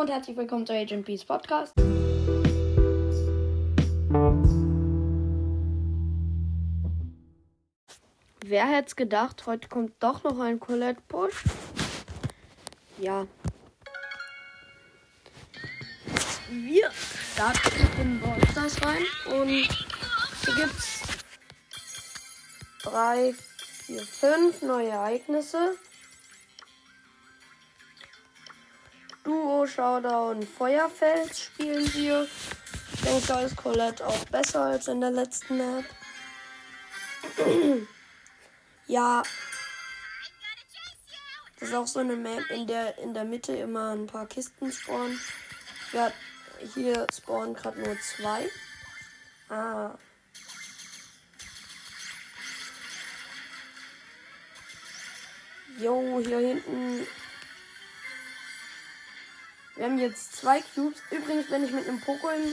und herzlich willkommen zu Agent Peace Podcast. Wer hätte gedacht, heute kommt doch noch ein Colette Push? Ja. Wir starten in Ballstars rein und hier gibt's drei, vier, fünf neue Ereignisse. Duo, Showdown, Feuerfels spielen wir. Ich denke, da ist Colette auch besser als in der letzten Map. ja. Das ist auch so eine Map, in der in der Mitte immer ein paar Kisten spawnen. Ja, hier spawnen gerade nur zwei. Ah. Jo, hier hinten wir haben jetzt zwei Cubes. Übrigens bin ich mit einem Poco im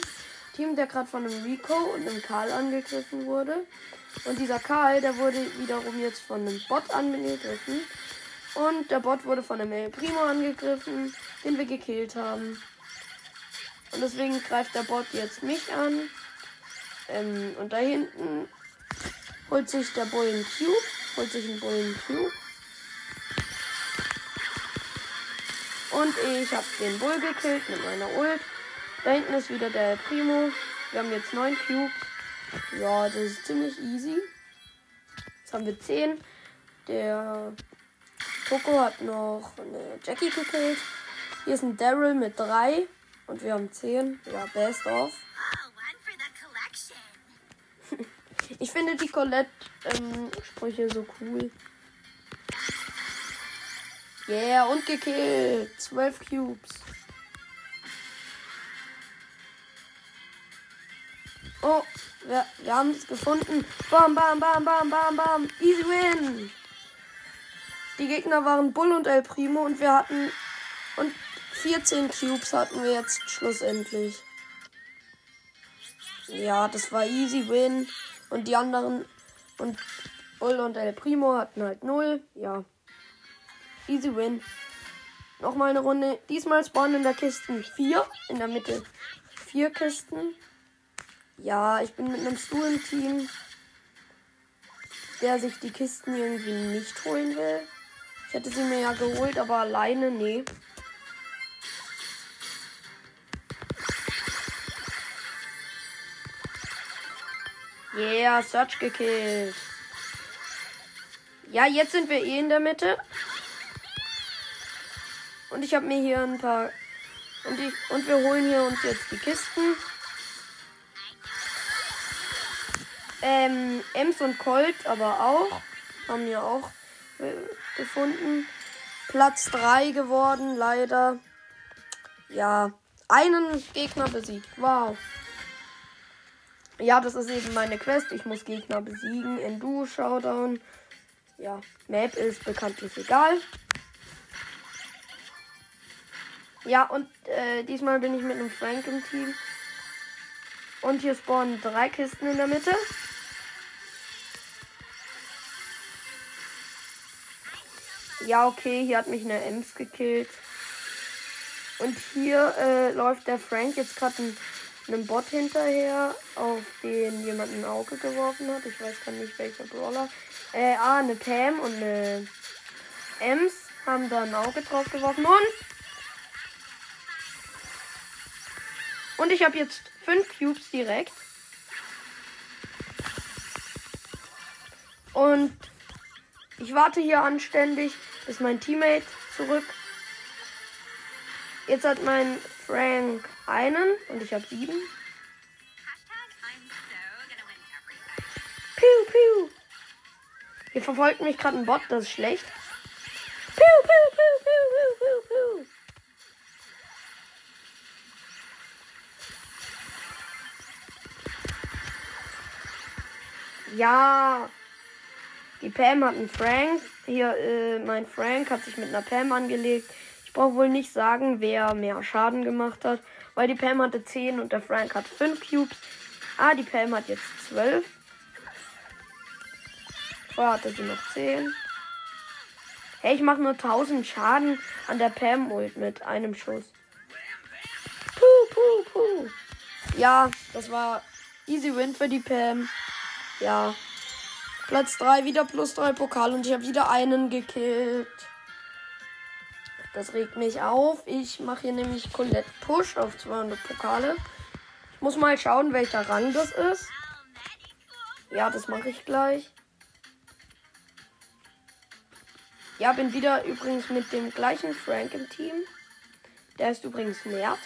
Team, der gerade von einem Rico und einem Karl angegriffen wurde. Und dieser Karl, der wurde wiederum jetzt von einem Bot angegriffen. Und der Bot wurde von einem Primo angegriffen, den wir gekillt haben. Und deswegen greift der Bot jetzt mich an. Ähm, und da hinten holt sich der Bullen Cube. Holt sich einen Bullen Cube. Und ich habe den Bull gekillt mit meiner Ult. Da hinten ist wieder der Primo. Wir haben jetzt 9 Cubes. Ja, das ist ziemlich easy. Jetzt haben wir 10. Der Poco hat noch eine Jackie gekillt. Hier ist ein Daryl mit 3. Und wir haben 10. Ja, best of. ich finde die Colette-Sprüche ähm, so cool. Yeah, und gekillt. Zwölf Cubes. Oh, wir, wir haben es gefunden. Bam, bam, bam, bam, bam, bam. Easy win. Die Gegner waren Bull und El Primo und wir hatten. Und 14 Cubes hatten wir jetzt schlussendlich. Ja, das war easy win. Und die anderen. Und Bull und El Primo hatten halt 0. Ja. Easy win. Nochmal eine Runde. Diesmal spawnen in der Kiste 4. In der Mitte 4 Kisten. Ja, ich bin mit einem Stu im Team, der sich die Kisten irgendwie nicht holen will. Ich hätte sie mir ja geholt, aber alleine, nee. Yeah, Search gekillt. Ja, jetzt sind wir eh in der Mitte. Und ich habe mir hier ein paar. Und, ich, und wir holen hier uns jetzt die Kisten. Ähm, Ems und Colt aber auch. Haben wir auch äh, gefunden. Platz 3 geworden, leider. Ja, einen Gegner besiegt. Wow. Ja, das ist eben meine Quest. Ich muss Gegner besiegen. In Duo Showdown. Ja, Map ist bekanntlich egal. Ja, und äh, diesmal bin ich mit einem Frank im Team. Und hier spawnen drei Kisten in der Mitte. Ja, okay, hier hat mich eine Ems gekillt. Und hier äh, läuft der Frank jetzt gerade einem Bot hinterher, auf den jemand ein Auge geworfen hat. Ich weiß gar nicht welcher Brawler. Äh, ah, eine Pam und eine Ems haben da ein Auge drauf geworfen. Und Und ich habe jetzt fünf Cubes direkt. Und ich warte hier anständig, bis mein Teammate zurück. Jetzt hat mein Frank einen und ich habe sieben. Piu, piu. Hier verfolgt mich gerade ein Bot, das ist schlecht. Piu, piu, piu, piu, piu, piu, piu. Ja. Die Pam hat einen Frank. Hier, äh, mein Frank hat sich mit einer Pam angelegt. Ich brauche wohl nicht sagen, wer mehr Schaden gemacht hat. Weil die Pam hatte 10 und der Frank hat 5 Cubes. Ah, die Pam hat jetzt 12. Vorher hatte sie noch 10. Hey, ich mache nur 1000 Schaden an der Pam-Ult mit einem Schuss. Ja, das war easy win für die Pam. Ja. Platz 3, wieder plus 3 Pokal und ich habe wieder einen gekillt. Das regt mich auf. Ich mache hier nämlich Colette Push auf 200 Pokale. Ich muss mal schauen, welcher Rang das ist. Ja, das mache ich gleich. Ja, bin wieder übrigens mit dem gleichen Frank im Team. Der ist übrigens Mert.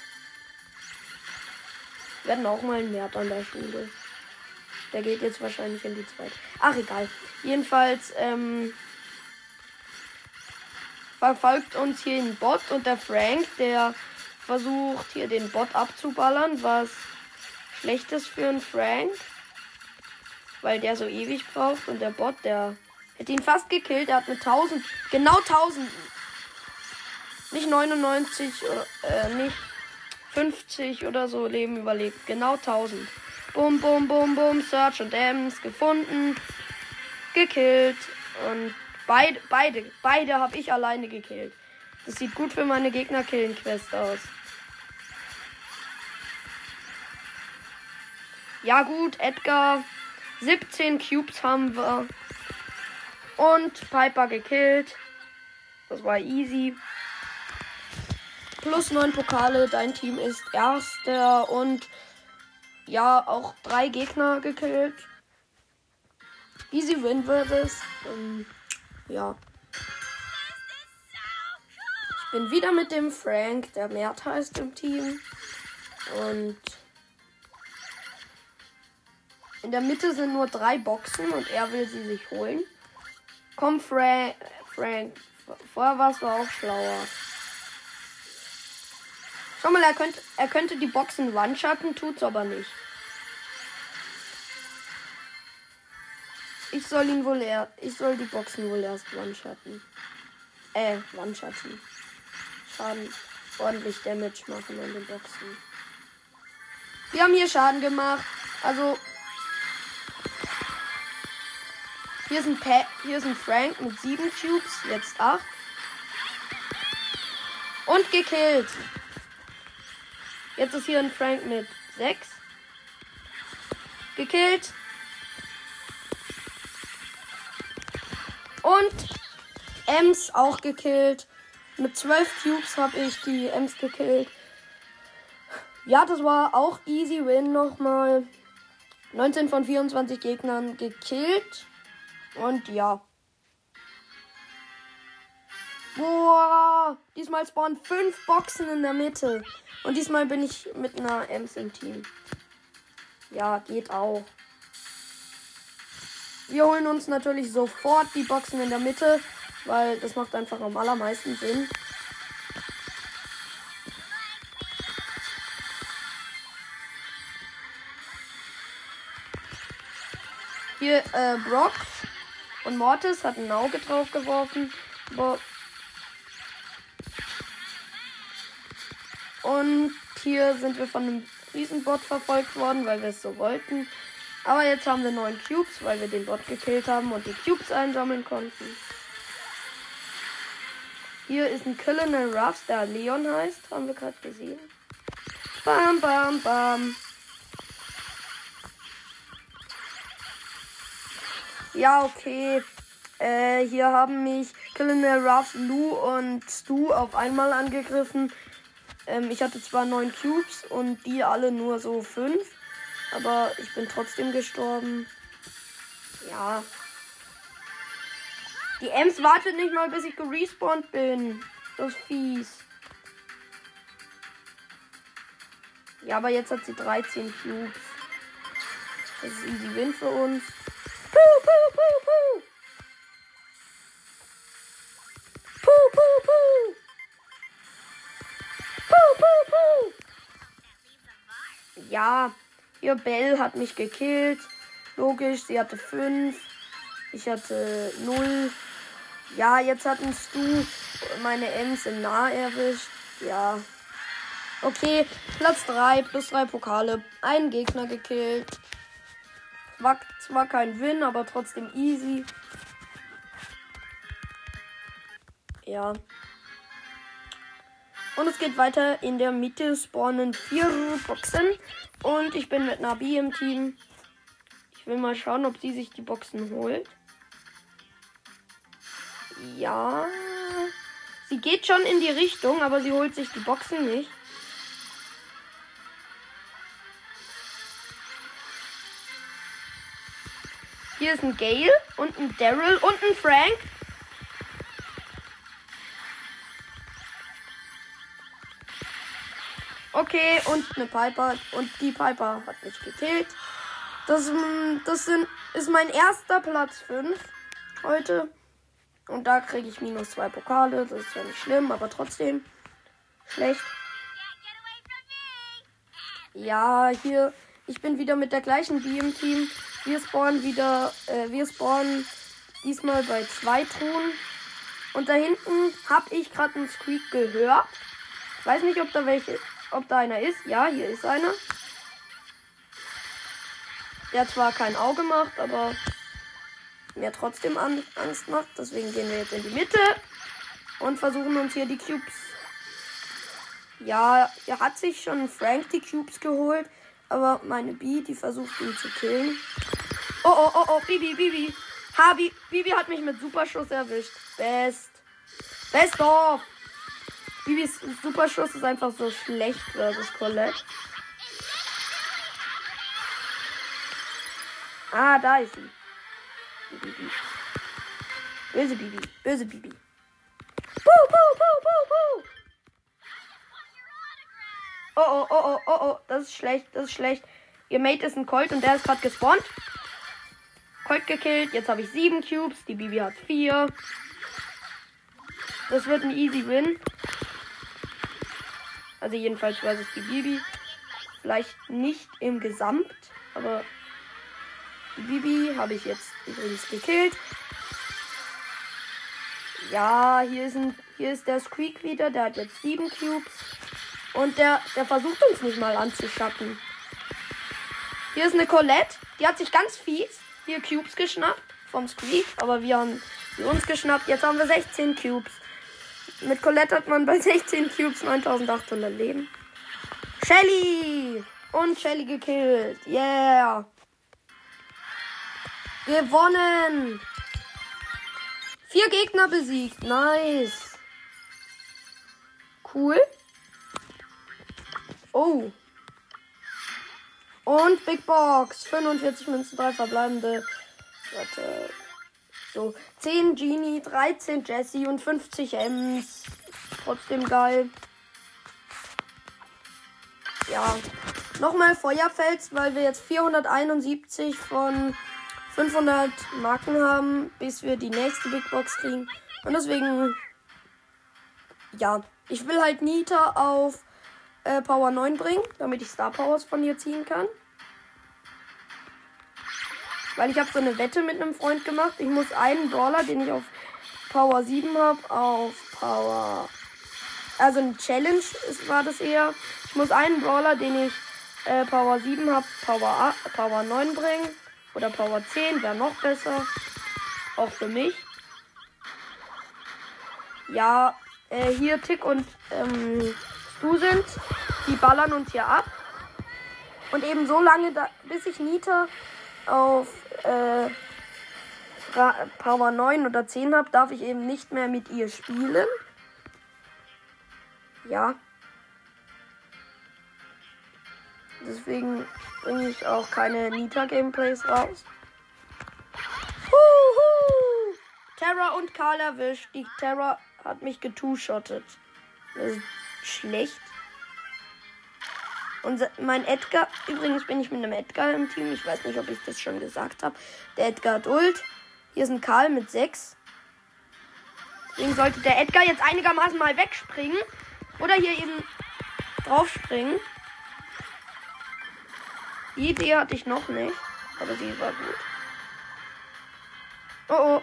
Wir hatten auch mal Mert an der Schule. Der geht jetzt wahrscheinlich in die zweite. Ach, egal. Jedenfalls, ähm, verfolgt uns hier ein Bot und der Frank, der versucht hier den Bot abzuballern, was schlecht ist für einen Frank. Weil der so ewig braucht und der Bot, der hätte ihn fast gekillt. Er hat mit 1000, genau 1000, nicht 99 oder, äh, nicht 50 oder so Leben überlebt. Genau 1000. Bum, bum, bum, bum. Search und Ems gefunden. Gekillt. Und beide, beide, beide habe ich alleine gekillt. Das sieht gut für meine Gegner-Killen-Quest aus. Ja gut, Edgar. 17 Cubes haben wir. Und Piper gekillt. Das war easy. Plus 9 Pokale. Dein Team ist erster. Und ja, auch drei Gegner gekillt. Easy Win wird es. Ähm, ja. Ich bin wieder mit dem Frank, der Mert heißt im Team. Und in der Mitte sind nur drei Boxen und er will sie sich holen. Komm, Fra Frank. Vorher warst du auch schlauer. Schau mal, er könnte, er könnte die Boxen one-shotten, tut's aber nicht. Ich soll ihn wohl er, ich soll die Boxen wohl erst one-shotten. Äh, one-shotten. Schaden, ordentlich Damage machen an den Boxen. Wir haben hier Schaden gemacht. Also, hier ist ein, pa hier ist ein Frank mit sieben Cubes, jetzt acht. Und gekillt. Jetzt ist hier ein Frank mit sechs. Gekillt. Und Ems auch gekillt. Mit 12 Cubes habe ich die Ems gekillt. Ja, das war auch easy win nochmal. 19 von 24 Gegnern gekillt. Und ja. Boah, diesmal spawnen 5 Boxen in der Mitte. Und diesmal bin ich mit einer Ems im Team. Ja, geht auch. Wir holen uns natürlich sofort die Boxen in der Mitte, weil das macht einfach am allermeisten Sinn. Hier äh, Brock und Mortis hat ein Auge drauf geworfen. Und hier sind wir von einem Riesenbot verfolgt worden, weil wir es so wollten. Aber jetzt haben wir neun Cubes, weil wir den Bot gekillt haben und die Cubes einsammeln konnten. Hier ist ein Colonel Ruffs, der Leon heißt. Haben wir gerade gesehen. Bam, bam, bam. Ja, okay. Äh, hier haben mich Colonel Ruffs, Lou und Stu auf einmal angegriffen. Ähm, ich hatte zwar neun Cubes und die alle nur so fünf. Aber ich bin trotzdem gestorben. Ja. Die Ems wartet nicht mal, bis ich gerespawnt bin. Das ist fies. Ja, aber jetzt hat sie 13 Cubes. Das ist easy win für uns. Puh, puh, puh, puh. Puh, puh, puh. Puh, puh, puh. Ja, Ihr Bell hat mich gekillt. Logisch, sie hatte 5. Ich hatte 0. Ja, jetzt hatten Stu meine Ems im Nah erwischt. Ja. Okay, Platz 3, plus 3 Pokale. Einen Gegner gekillt. War zwar kein Win, aber trotzdem easy. Ja. Und es geht weiter. In der Mitte spawnen vier Boxen. Und ich bin mit Nabi im Team. Ich will mal schauen, ob sie sich die Boxen holt. Ja. Sie geht schon in die Richtung, aber sie holt sich die Boxen nicht. Hier ist ein Gale und ein Daryl und ein Frank. Okay, und eine Piper. Und die Piper hat mich gekillt. Das, mm, das sind, ist mein erster Platz 5 heute. Und da kriege ich minus zwei Pokale. Das ist ja nicht schlimm, aber trotzdem schlecht. Ja, hier, ich bin wieder mit der gleichen B im Team. Wir spawnen wieder, äh, wir spawnen diesmal bei zwei Truhen. Und da hinten habe ich gerade einen Squeak gehört. Ich weiß nicht, ob da welche ob da einer ist. Ja, hier ist einer. Der zwar kein Auge macht, aber mir trotzdem Angst macht. Deswegen gehen wir jetzt in die Mitte und versuchen uns hier die Cubes. Ja, er hat sich schon Frank die Cubes geholt, aber meine B, die versucht ihn zu killen. Oh, oh, oh, oh, Bibi, Bibi. Ha, Bibi hat mich mit Superschuss erwischt. Best. Best of. Bibis Superschuss ist einfach so schlecht versus Colette. Ah, da ist sie. Bibi. Böse Bibi. Böse Bibi. Puh, puh, puh, puh, puh. Oh, oh, oh, oh, oh, oh. Das ist schlecht. Das ist schlecht. Ihr Mate ist ein Colt und der ist gerade gespawnt. Colt gekillt. Jetzt habe ich sieben Cubes. Die Bibi hat vier. Das wird ein easy Win. Also jedenfalls weiß es die Bibi. Vielleicht nicht im Gesamt, aber die Bibi habe ich jetzt übrigens gekillt. Ja, hier ist, ein, hier ist der Squeak wieder. Der hat jetzt sieben Cubes. Und der, der versucht uns nicht mal anzuschatten. Hier ist eine Colette. Die hat sich ganz fies hier Cubes geschnappt vom Squeak. Aber wir haben sie uns geschnappt. Jetzt haben wir 16 Cubes. Mit Colette hat man bei 16 Cubes 9800 Leben. Shelly! Und Shelly gekillt. Yeah! Gewonnen! Vier Gegner besiegt. Nice. Cool. Oh. Und Big Box. 45 Münzen, 3 verbleibende. Warte. So, 10 Genie, 13 Jesse und 50 Ems. Trotzdem geil. Ja. Nochmal Feuerfels, weil wir jetzt 471 von 500 Marken haben, bis wir die nächste Big Box kriegen. Und deswegen, ja, ich will halt Nita auf äh, Power 9 bringen, damit ich Star Powers von ihr ziehen kann. Weil ich habe so eine Wette mit einem Freund gemacht. Ich muss einen Brawler, den ich auf Power 7 habe, auf Power. Also eine Challenge ist, war das eher. Ich muss einen Brawler, den ich äh, Power 7 habe, Power, Power 9 bringen. Oder Power 10 wäre noch besser. Auch für mich. Ja, äh, hier Tick und ähm, Stu sind. Die ballern uns hier ab. Und eben so lange, da, bis ich Nita auf äh, Power 9 oder 10 habe, darf ich eben nicht mehr mit ihr spielen. Ja. Deswegen bringe ich auch keine Nita-Gameplays raus. Huhu! Terra und Karl erwischt. Die Terra hat mich getu-shottet. Das ist schlecht. Und mein Edgar, übrigens bin ich mit einem Edgar im Team. Ich weiß nicht, ob ich das schon gesagt habe. Der Edgar hat Ult. Hier ist ein Karl mit 6. Deswegen sollte der Edgar jetzt einigermaßen mal wegspringen. Oder hier eben draufspringen. Die Idee hatte ich noch nicht. Aber sie war gut. Oh oh.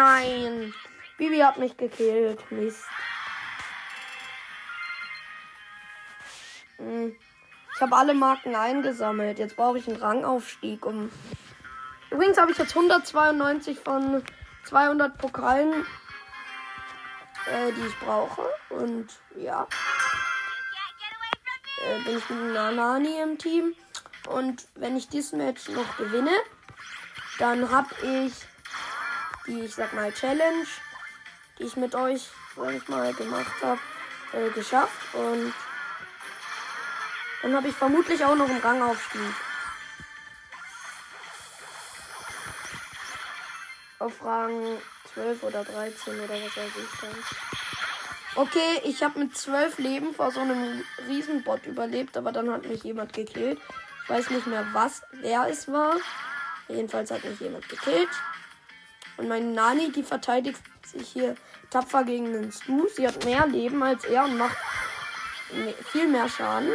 Nein. Bibi hat mich gekillt. Mist. Hm. Ich habe alle Marken eingesammelt. Jetzt brauche ich einen Rangaufstieg, um. Übrigens habe ich jetzt 192 von 200 Pokalen, äh, die ich brauche. Und ja. Äh, bin ich mit Nanani im Team. Und wenn ich dieses Match noch gewinne, dann habe ich die, ich sag mal, Challenge, die ich mit euch, sag ich mal, gemacht habe, äh, geschafft. Und dann habe ich vermutlich auch noch einen Rangaufstieg. Auf Rang 12 oder 13 oder was weiß ich dann. Okay, ich habe mit 12 Leben vor so einem Riesenbot überlebt, aber dann hat mich jemand gekillt. Ich weiß nicht mehr, was, wer es war. Jedenfalls hat mich jemand gekillt. Und meine Nani, die verteidigt sich hier tapfer gegen den Stu. Sie hat mehr Leben als er und macht viel mehr Schaden.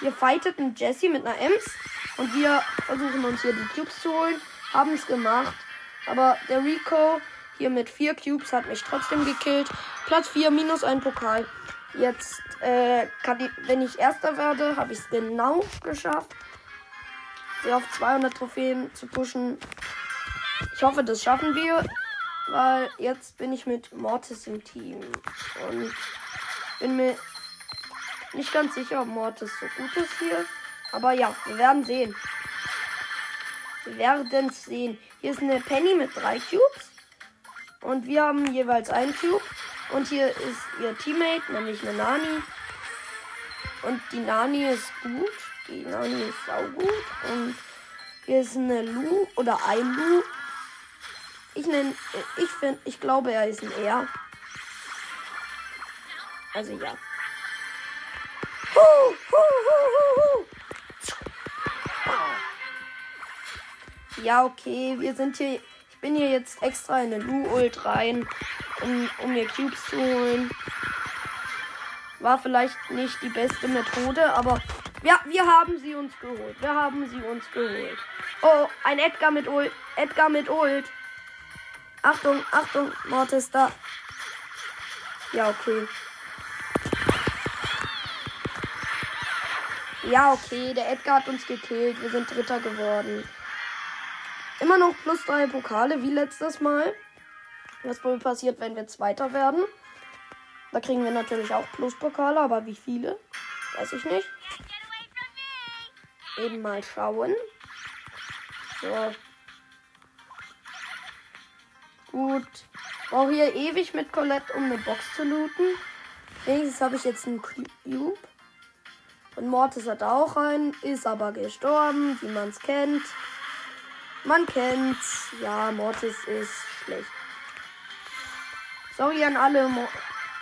Wir fighteten Jesse mit einer Ems und wir versuchen uns hier die Cubes zu holen. Haben es gemacht. Aber der Rico hier mit vier Cubes hat mich trotzdem gekillt. Platz 4 minus ein Pokal. Jetzt, äh, ich, wenn ich Erster werde, habe ich es genau geschafft. Sie auf 200 Trophäen zu pushen. Ich hoffe, das schaffen wir. Weil jetzt bin ich mit Mortis im Team. Und bin mir nicht ganz sicher, ob Mortis so gut ist hier. Aber ja, wir werden sehen. Wir werden sehen. Hier ist eine Penny mit drei Cubes. Und wir haben jeweils einen Cube. Und hier ist ihr Teammate, nämlich eine Nani. Und die Nani ist gut. Die Nani ist saugut. Und hier ist eine Lu oder ein Lu. Ich nenne, ich finde, ich glaube, er ist ein R. Also ja. Hu, hu, hu, ja, okay, wir sind hier. Ich bin hier jetzt extra in eine Lu-Ult rein, um, um mir Cubes zu holen. War vielleicht nicht die beste Methode, aber ja, wir haben sie uns geholt. Wir haben sie uns geholt. Oh, ein Edgar mit Ult. Edgar mit Ult. Achtung, Achtung, Mortis da. Ja, okay. Ja, okay, der Edgar hat uns gekillt. Wir sind Dritter geworden. Immer noch plus drei Pokale, wie letztes Mal. Was wohl passiert, wenn wir Zweiter werden? Da kriegen wir natürlich auch Pluspokale, aber wie viele? Weiß ich nicht. Eben mal schauen. So. Gut. Brauche hier ewig mit Colette, um eine Box zu looten. Wenigstens habe ich jetzt einen Cube. Und Mortis hat auch einen, ist aber gestorben, wie man es kennt. Man kennt's. Ja, Mortis ist schlecht. Sorry an alle Mo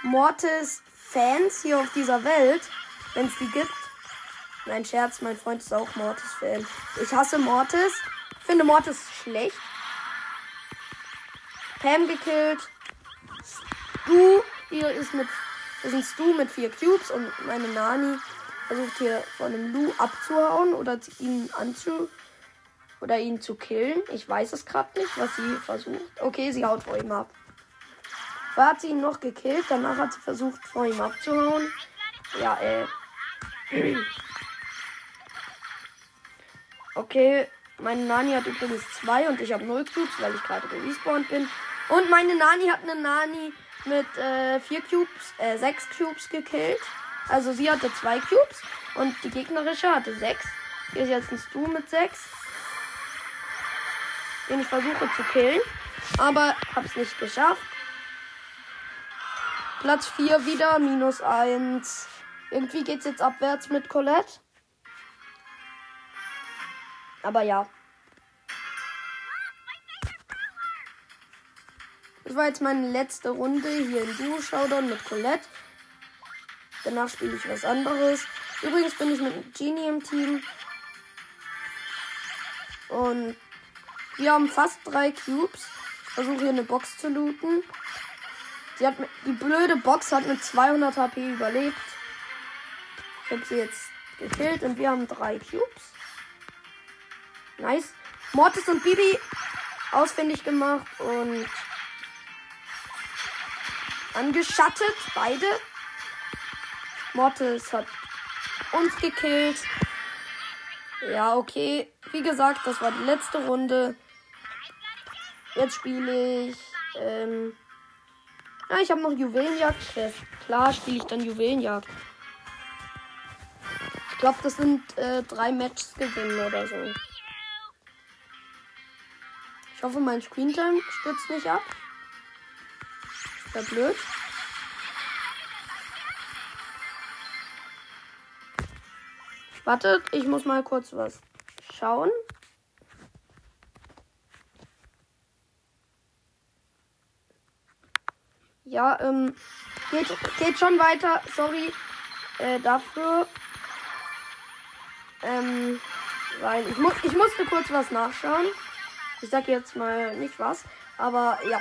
Mortis-Fans hier auf dieser Welt, wenn es die gibt. Nein, Scherz, mein Freund ist auch Mortis-Fan. Ich hasse Mortis. Finde Mortis schlecht. Pam gekillt. Stu hier ist mit ist ein Stu mit vier Cubes und meine Nani versucht hier von einem Lu abzuhauen oder ihn anzu oder ihn zu killen. Ich weiß es gerade nicht, was sie versucht. Okay, sie haut vor ihm ab. Vorher hat sie ihn noch gekillt, danach hat sie versucht, vor ihm abzuhauen. Ja, äh. Okay, meine Nani hat übrigens zwei und ich habe null Cubes, weil ich gerade respawned bin. Und meine Nani hat eine Nani mit äh, vier Cubes, äh, sechs Cubes gekillt. Also sie hatte zwei Cubes und die gegnerische hatte sechs. Hier ist jetzt ein Stu mit sechs. Den ich versuche zu killen. Aber hab's nicht geschafft. Platz 4 wieder, minus 1. Irgendwie geht's jetzt abwärts mit Colette. Aber ja. Das war jetzt meine letzte Runde hier in Duo Showdown mit Colette. Danach spiele ich was anderes. Übrigens bin ich mit Genie im Team. Und wir haben fast drei Cubes. Ich versuche hier eine Box zu looten. Sie hat die blöde Box hat mit 200 HP überlebt. Ich habe sie jetzt gekillt und wir haben drei Cubes. Nice. Mortis und Bibi ausfindig gemacht und angeschattet, beide. Mortis hat uns gekillt. Ja, okay. Wie gesagt, das war die letzte Runde. Jetzt spiele ich. Ähm, ja, ich habe noch Juwelenjagd-Quest. Klar spiele ich dann Juwelenjagd. Ich glaube, das sind äh, drei Matches gewinnen oder so. Ich hoffe, mein Screentime stürzt nicht ab. Ja blöd. Wartet, ich muss mal kurz was schauen. Ja, ähm, geht, geht schon weiter. Sorry äh, dafür. Ähm, weil ich, mu ich musste kurz was nachschauen. Ich sag jetzt mal nicht was, aber ja.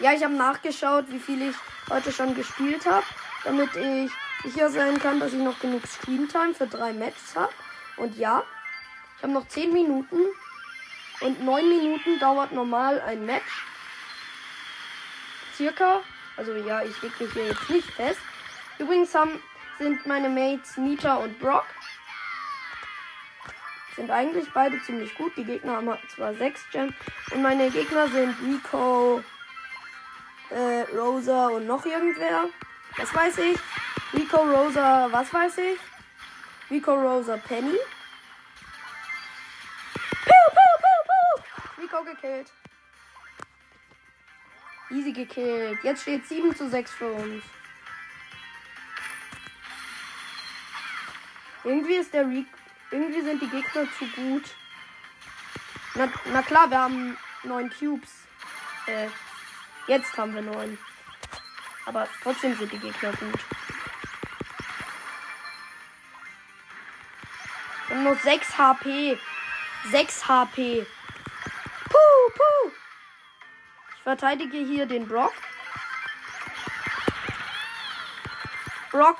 Ja, ich habe nachgeschaut, wie viel ich heute schon gespielt habe, damit ich sicher sein kann, dass ich noch genug Streamtime für drei Matches habe. Und ja, ich habe noch 10 Minuten und 9 Minuten dauert normal ein Match. Circa. Also ja, ich leg mich hier jetzt nicht fest. Übrigens haben, sind meine Mates Nita und Brock. Sind eigentlich beide ziemlich gut. Die Gegner haben zwar 6 Gems. Und meine Gegner sind Rico, äh, Rosa und noch irgendwer. Das weiß ich. Rico, Rosa, was weiß ich? Rico, Rosa, Penny. Piu, piu, piu. Rico gekillt. Easy gekillt. Jetzt steht 7 zu 6 für uns. Irgendwie ist der Rico. Irgendwie sind die Gegner zu gut. Na, na klar, wir haben 9 Cubes. Äh, Jetzt haben wir neun. Aber trotzdem sind die Gegner gut. Und nur 6 HP. 6 HP. Puh, puh. Ich verteidige hier den Brock. Brock.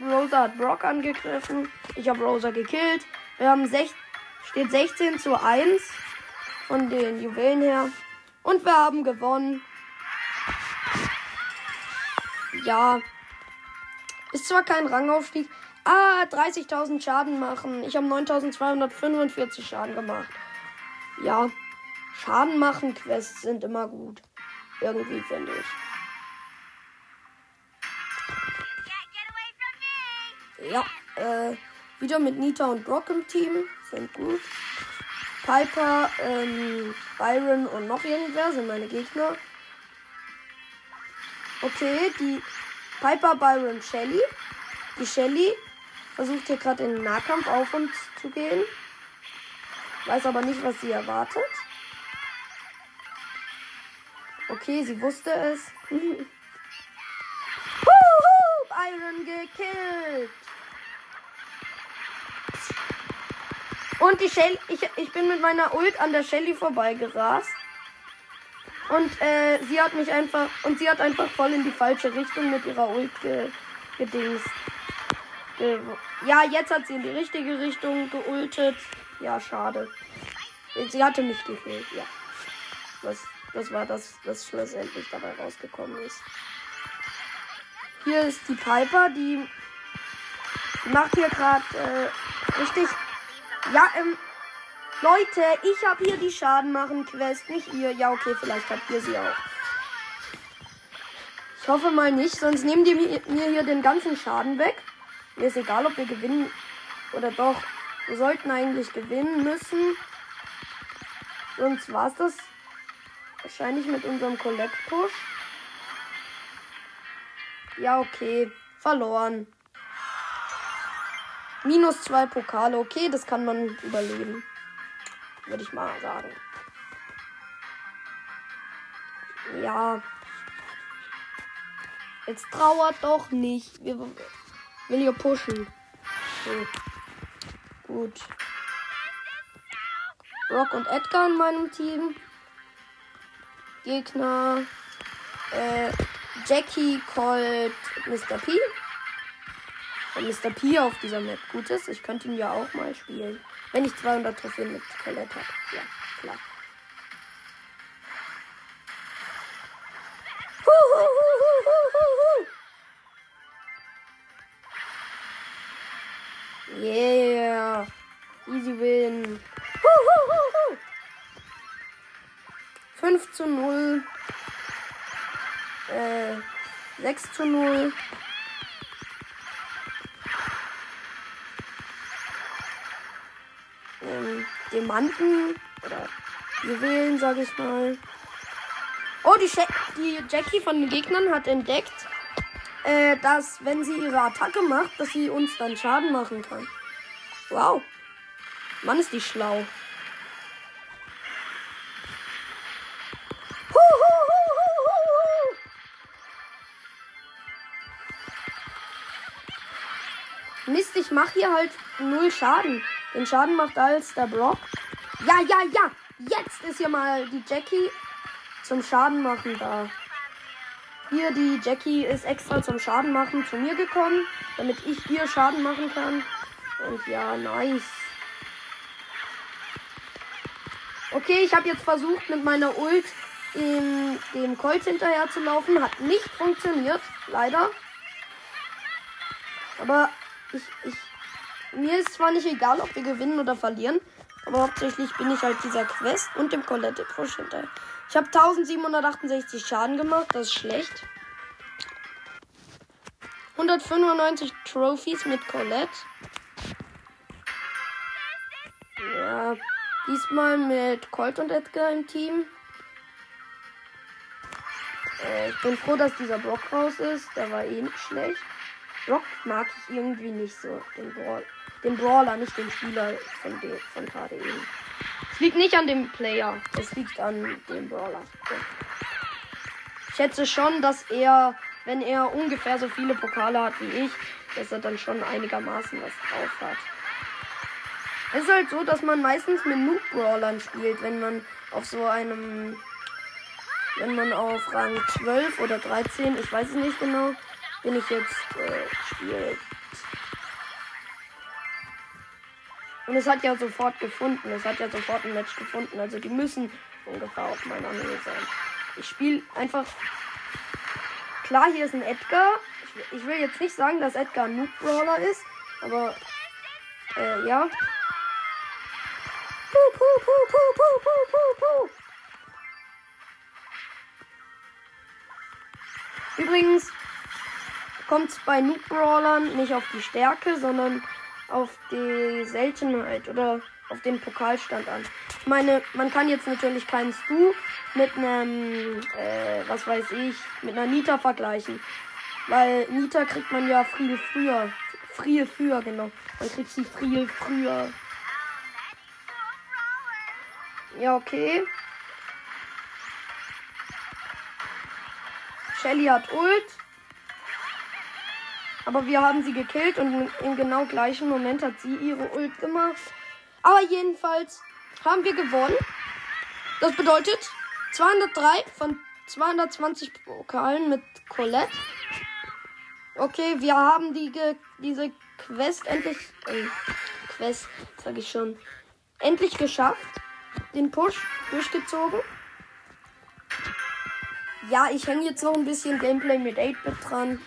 Rosa hat Brock angegriffen. Ich habe Rosa gekillt. Wir haben 6, steht 16 zu 1 von den Juwelen her. Und wir haben gewonnen. Ja. Ist zwar kein Rangaufstieg. Ah, 30.000 Schaden machen. Ich habe 9.245 Schaden gemacht. Ja. Schaden machen Quests sind immer gut. Irgendwie finde ich. Ja, äh, wieder mit Nita und Brock im Team. Sind gut. Piper, ähm, Byron und noch irgendwer sind meine Gegner. Okay, die Piper, Byron, Shelly. Die Shelly versucht hier gerade in den Nahkampf auf uns zu gehen. Weiß aber nicht, was sie erwartet. Okay, sie wusste es. Huhu, Byron gekillt. Und die Shelly, ich, ich bin mit meiner Ult an der Shelly vorbeigerast. Und äh, sie hat mich einfach, und sie hat einfach voll in die falsche Richtung mit ihrer Ult ge, gedings. Ge, ja, jetzt hat sie in die richtige Richtung geultet. Ja, schade. Sie hatte mich gekillt, ja. Das, das war das, was schlussendlich dabei rausgekommen ist. Hier ist die Piper, die macht hier gerade äh, richtig ja, ähm, Leute, ich habe hier die Schaden machen Quest, nicht ihr. Ja, okay, vielleicht habt ihr sie auch. Ich hoffe mal nicht, sonst nehmen die mir hier den ganzen Schaden weg. Mir ist egal, ob wir gewinnen oder doch. Wir sollten eigentlich gewinnen müssen. Sonst war es das wahrscheinlich mit unserem Collect Push. Ja, okay. Verloren. Minus zwei Pokale. Okay, das kann man überleben. Würde ich mal sagen. Ja. Jetzt trauert doch nicht. Wir will hier pushen. So. Gut. Rock und Edgar in meinem Team. Gegner. Äh, Jackie, Colt, Mr. P. Mr. P auf dieser Map gut ist, ich könnte ihn ja auch mal spielen. Wenn ich 200 Trophäen mit Colette habe. Ja, klar. Yeah. Easy win. 5 zu 0. Äh, 6 zu 0. Ähm, Diamanten oder Juwelen, sag ich mal. Oh, die, Sha die Jackie von den Gegnern hat entdeckt, äh, dass wenn sie ihre Attacke macht, dass sie uns dann Schaden machen kann. Wow. Mann, ist die schlau. Mache hier halt null Schaden. Den Schaden macht als der Brock. Ja, ja, ja. Jetzt ist hier mal die Jackie zum Schaden machen da. Hier, die Jackie ist extra zum Schaden machen zu mir gekommen, damit ich hier Schaden machen kann. Und ja, nice. Okay, ich habe jetzt versucht, mit meiner Ult in dem Colt hinterher zu laufen. Hat nicht funktioniert, leider. Aber ich, ich, mir ist zwar nicht egal, ob wir gewinnen oder verlieren. Aber hauptsächlich bin ich halt dieser Quest und dem Colette Push hinterher. Ich habe 1768 Schaden gemacht, das ist schlecht. 195 Trophies mit Colette. Ja, diesmal mit Colt und Edgar im Team. Äh, ich bin froh, dass dieser Brock raus ist. Der war eh nicht schlecht. Brock mag ich irgendwie nicht so. Den, Brawl, den Brawler, nicht den Spieler von, de, von gerade. Es liegt nicht an dem Player. Es liegt an dem Brawler. Ich schätze schon, dass er, wenn er ungefähr so viele Pokale hat wie ich, dass er dann schon einigermaßen was drauf hat. Es ist halt so, dass man meistens mit Noob-Brawlern spielt, wenn man auf so einem. Wenn man auf Rang 12 oder 13, ich weiß es nicht genau, bin ich jetzt äh, spielt. Und es hat ja sofort gefunden. Es hat ja sofort ein Match gefunden. Also die müssen ungefähr auf meiner Höhe sein. Ich spiele einfach. Klar, hier ist ein Edgar. Ich, ich will jetzt nicht sagen, dass Edgar ein Noob-Brawler ist. Aber äh, ja. Puh, puh, puh, puh, puh, puh, puh, puh. Übrigens kommt es bei Noob Brawlern nicht auf die Stärke, sondern auf die Seltenheit oder auf den Pokalstand an. Ich meine, man kann jetzt natürlich keinen Stu mit einem, äh, was weiß ich, mit einer Nita vergleichen. Weil Nita kriegt man ja viel früher. Viel früher, genau. Man kriegt sie viel früher. Ja, okay. Shelly hat Ult. Aber wir haben sie gekillt und im genau gleichen Moment hat sie ihre Ult gemacht. Aber jedenfalls haben wir gewonnen. Das bedeutet 203 von 220 Pokalen mit Colette. Okay, wir haben die diese Quest endlich äh, Quest, sag ich schon, endlich geschafft den Push durchgezogen. Ja, ich hänge jetzt noch ein bisschen Gameplay mit 8-Bit dran.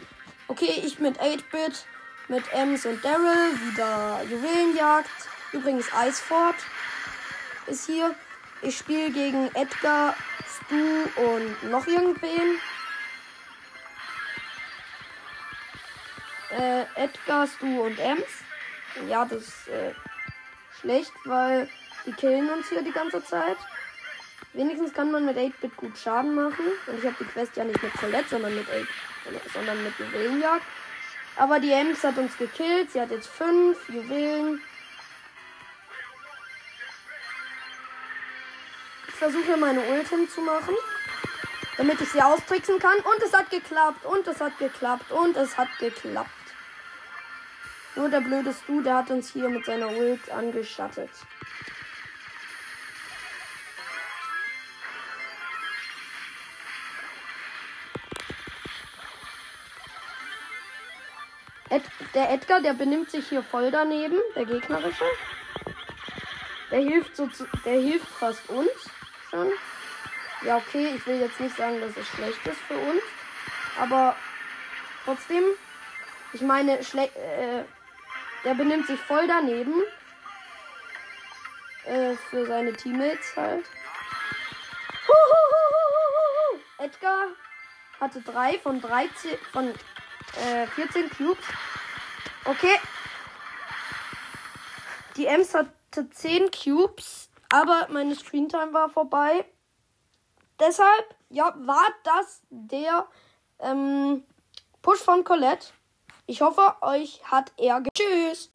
Okay, ich mit 8-Bit, mit Ems und Daryl, wieder Juwelenjagd. Übrigens Iceford ist hier. Ich spiele gegen Edgar, Stu und noch irgendwen. Äh, Edgar, Stu und Ems. Ja, das ist äh, schlecht, weil die killen uns hier die ganze Zeit. Wenigstens kann man mit 8-Bit gut Schaden machen. Und ich habe die Quest ja nicht mit Colette, sondern mit 8, sondern mit Juwelenjagd. Aber die Ems hat uns gekillt. Sie hat jetzt 5 Juwelen. Ich versuche meine Ult hinzumachen. Damit ich sie austricksen kann. Und es hat geklappt. Und es hat geklappt. Und es hat geklappt. Nur der blöde Stu, der hat uns hier mit seiner Ult angeschattet. Ed der Edgar, der benimmt sich hier voll daneben, der gegnerische. Der hilft so zu, der hilft fast uns schon. Ja, okay, ich will jetzt nicht sagen, dass es schlecht ist für uns. Aber trotzdem, ich meine, äh, der benimmt sich voll daneben. Äh, für seine Teammates halt. Huhuhuhuhuhu. Edgar hatte drei von 13 von äh, 14 Cubes. Okay. Die Ems hatte 10 Cubes, aber meine Screentime war vorbei. Deshalb, ja, war das der ähm, Push von Colette. Ich hoffe, euch hat er. Tschüss.